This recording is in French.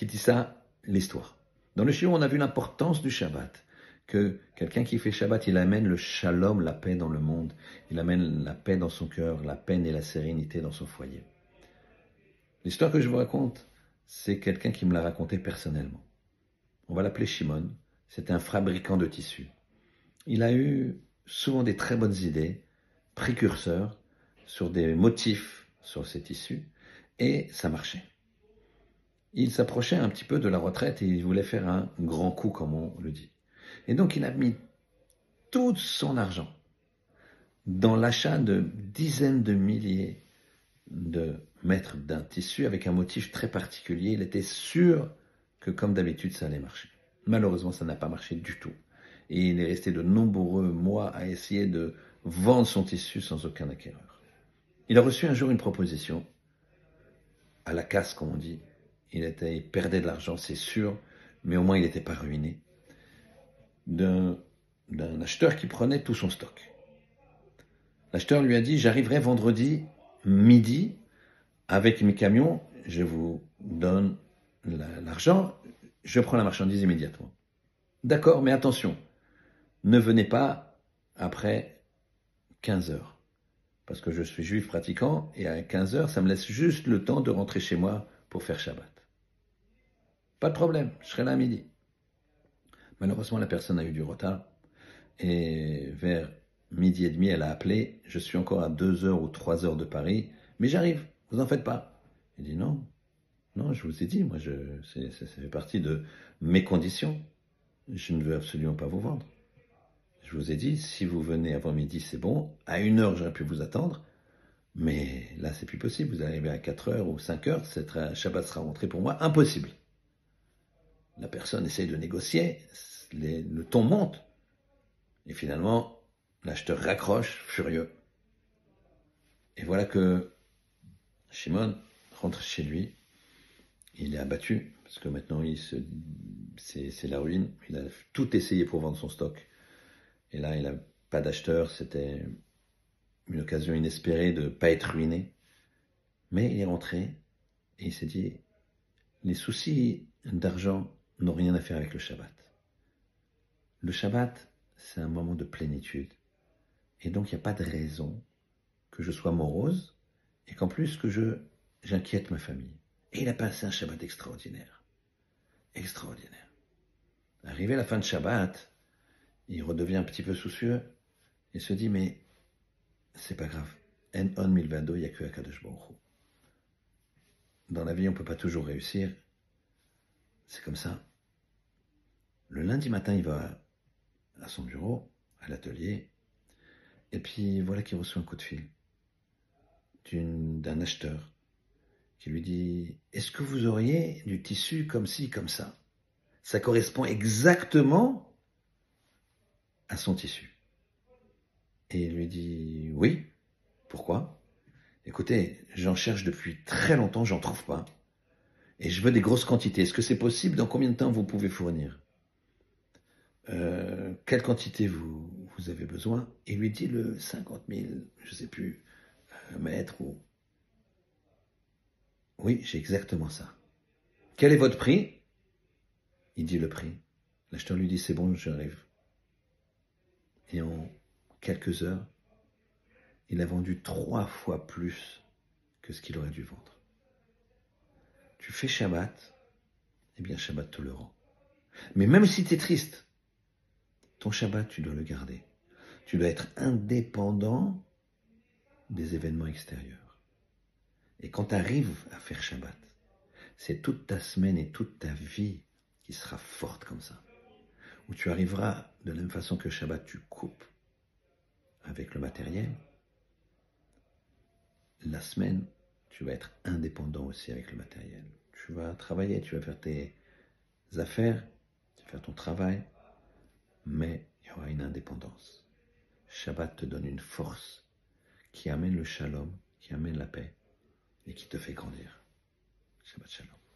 qui dit ça L'histoire. Dans le Shiur, on a vu l'importance du Shabbat. Que quelqu'un qui fait Shabbat, il amène le shalom, la paix dans le monde. Il amène la paix dans son cœur, la paix et la sérénité dans son foyer. L'histoire que je vous raconte, c'est quelqu'un qui me l'a raconté personnellement. On va l'appeler Shimon. C'est un fabricant de tissus. Il a eu souvent des très bonnes idées, précurseurs, sur des motifs sur ces tissus, et ça marchait. Il s'approchait un petit peu de la retraite et il voulait faire un grand coup, comme on le dit. Et donc il a mis tout son argent dans l'achat de dizaines de milliers de mètres d'un tissu avec un motif très particulier. Il était sûr que, comme d'habitude, ça allait marcher. Malheureusement, ça n'a pas marché du tout. Et il est resté de nombreux mois à essayer de vendre son tissu sans aucun acquéreur. Il a reçu un jour une proposition, à la casse comme on dit. Il, était, perdait de l'argent, c'est sûr, mais au moins il n'était pas ruiné. D'un acheteur qui prenait tout son stock. L'acheteur lui a dit, j'arriverai vendredi midi avec mes camions, je vous donne l'argent, je prends la marchandise immédiatement. D'accord, mais attention, ne venez pas après 15 heures. Parce que je suis juif pratiquant et à 15 heures, ça me laisse juste le temps de rentrer chez moi pour faire Shabbat. Pas de problème, je serai là à midi. Malheureusement, la personne a eu du retard et vers midi et demi, elle a appelé. Je suis encore à 2 heures ou 3 heures de Paris, mais j'arrive, vous en faites pas. Il dit non, non, je vous ai dit, moi, je, ça fait partie de mes conditions. Je ne veux absolument pas vous vendre. Je vous ai dit, si vous venez avant midi, c'est bon. À une heure, j'aurais pu vous attendre. Mais là, c'est plus possible. Vous arrivez à 4 heures ou 5 heures, un Shabbat sera rentré pour moi. Impossible. La personne essaye de négocier, le ton monte. Et finalement, l'acheteur raccroche, furieux. Et voilà que Shimon rentre chez lui il est abattu, parce que maintenant, c'est, la ruine. Il a tout essayé pour vendre son stock. Et là, il n'a pas d'acheteur. C'était une occasion inespérée de ne pas être ruiné. Mais il est rentré et il s'est dit, les soucis d'argent n'ont rien à faire avec le Shabbat. Le Shabbat, c'est un moment de plénitude. Et donc, il n'y a pas de raison que je sois morose et qu'en plus que je, j'inquiète ma famille. Et il a passé un Shabbat extraordinaire. Extraordinaire. Arrivé à la fin de Shabbat, il redevient un petit peu soucieux et se dit, mais c'est pas grave. En on milvado, il n'y a que Akadosh Dans la vie, on ne peut pas toujours réussir. C'est comme ça. Le lundi matin, il va à son bureau, à l'atelier, et puis voilà qu'il reçoit un coup de fil d'un acheteur qui lui dit Est-ce que vous auriez du tissu comme ci, comme ça? Ça correspond exactement à son tissu. Et il lui dit Oui. Pourquoi? Écoutez, j'en cherche depuis très longtemps, j'en trouve pas. Et je veux des grosses quantités. Est-ce que c'est possible? Dans combien de temps vous pouvez fournir? Euh, Quelle quantité vous, avez besoin? Et lui dit le 50 000, je sais plus, mètres ou oui, j'ai exactement ça. Quel est votre prix? Il dit le prix. L'acheteur lui dit c'est bon, j'arrive. Et en quelques heures, il a vendu trois fois plus que ce qu'il aurait dû vendre. Tu fais Shabbat, eh bien Shabbat te le rend. Mais même si tu es triste, ton Shabbat, tu dois le garder. Tu dois être indépendant des événements extérieurs. Et quand tu arrives à faire Shabbat, c'est toute ta semaine et toute ta vie qui sera forte comme ça. Où tu arriveras de la même façon que Shabbat, tu coupes avec le matériel. La semaine, tu vas être indépendant aussi avec le matériel. Tu vas travailler, tu vas faire tes affaires, tu vas faire ton travail, mais il y aura une indépendance. Shabbat te donne une force qui amène le shalom, qui amène la paix et qui te fait grandir. Shabbat Shalom.